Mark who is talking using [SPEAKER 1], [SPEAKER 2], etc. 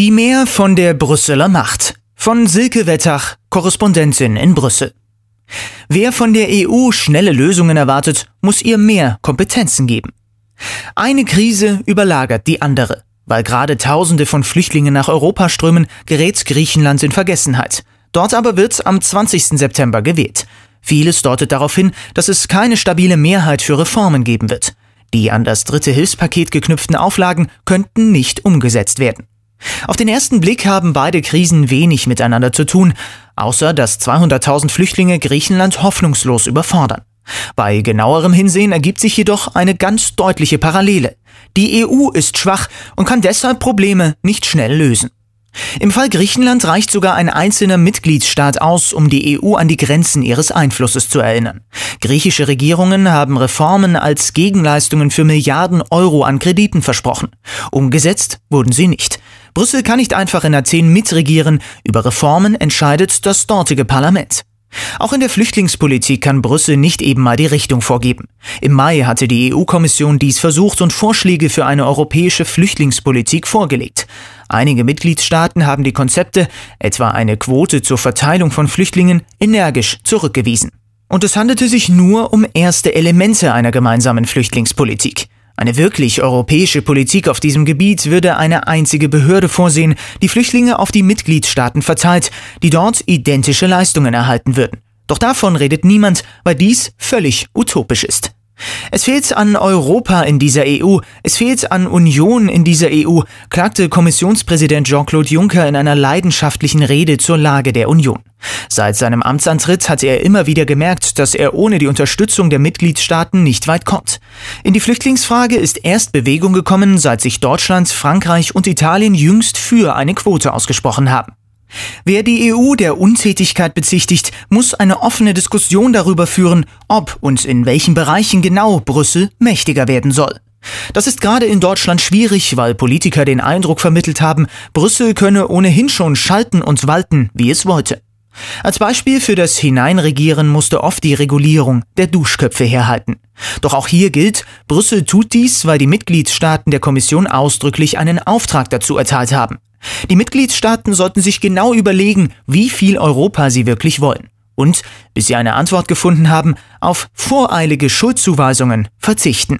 [SPEAKER 1] Die Mehr von der Brüsseler Macht. Von Silke Wettach, Korrespondentin in Brüssel. Wer von der EU schnelle Lösungen erwartet, muss ihr mehr Kompetenzen geben. Eine Krise überlagert die andere. Weil gerade Tausende von Flüchtlingen nach Europa strömen, gerät Griechenland in Vergessenheit. Dort aber wird am 20. September gewählt. Vieles deutet darauf hin, dass es keine stabile Mehrheit für Reformen geben wird. Die an das dritte Hilfspaket geknüpften Auflagen könnten nicht umgesetzt werden. Auf den ersten Blick haben beide Krisen wenig miteinander zu tun, außer dass 200.000 Flüchtlinge Griechenland hoffnungslos überfordern. Bei genauerem Hinsehen ergibt sich jedoch eine ganz deutliche Parallele. Die EU ist schwach und kann deshalb Probleme nicht schnell lösen. Im Fall Griechenland reicht sogar ein einzelner Mitgliedsstaat aus, um die EU an die Grenzen ihres Einflusses zu erinnern. Griechische Regierungen haben Reformen als Gegenleistungen für Milliarden Euro an Krediten versprochen. Umgesetzt wurden sie nicht. Brüssel kann nicht einfach in Athen mitregieren, über Reformen entscheidet das dortige Parlament. Auch in der Flüchtlingspolitik kann Brüssel nicht eben mal die Richtung vorgeben. Im Mai hatte die EU-Kommission dies versucht und Vorschläge für eine europäische Flüchtlingspolitik vorgelegt. Einige Mitgliedstaaten haben die Konzepte, etwa eine Quote zur Verteilung von Flüchtlingen, energisch zurückgewiesen. Und es handelte sich nur um erste Elemente einer gemeinsamen Flüchtlingspolitik. Eine wirklich europäische Politik auf diesem Gebiet würde eine einzige Behörde vorsehen, die Flüchtlinge auf die Mitgliedstaaten verteilt, die dort identische Leistungen erhalten würden. Doch davon redet niemand, weil dies völlig utopisch ist. Es fehlt an Europa in dieser EU, es fehlt an Union in dieser EU, klagte Kommissionspräsident Jean-Claude Juncker in einer leidenschaftlichen Rede zur Lage der Union. Seit seinem Amtsantritt hatte er immer wieder gemerkt, dass er ohne die Unterstützung der Mitgliedstaaten nicht weit kommt. In die Flüchtlingsfrage ist erst Bewegung gekommen, seit sich Deutschland, Frankreich und Italien jüngst für eine Quote ausgesprochen haben. Wer die EU der Untätigkeit bezichtigt, muss eine offene Diskussion darüber führen, ob und in welchen Bereichen genau Brüssel mächtiger werden soll. Das ist gerade in Deutschland schwierig, weil Politiker den Eindruck vermittelt haben, Brüssel könne ohnehin schon schalten und walten, wie es wollte. Als Beispiel für das Hineinregieren musste oft die Regulierung der Duschköpfe herhalten. Doch auch hier gilt, Brüssel tut dies, weil die Mitgliedstaaten der Kommission ausdrücklich einen Auftrag dazu erteilt haben. Die Mitgliedstaaten sollten sich genau überlegen, wie viel Europa sie wirklich wollen. Und, bis sie eine Antwort gefunden haben, auf voreilige Schuldzuweisungen verzichten.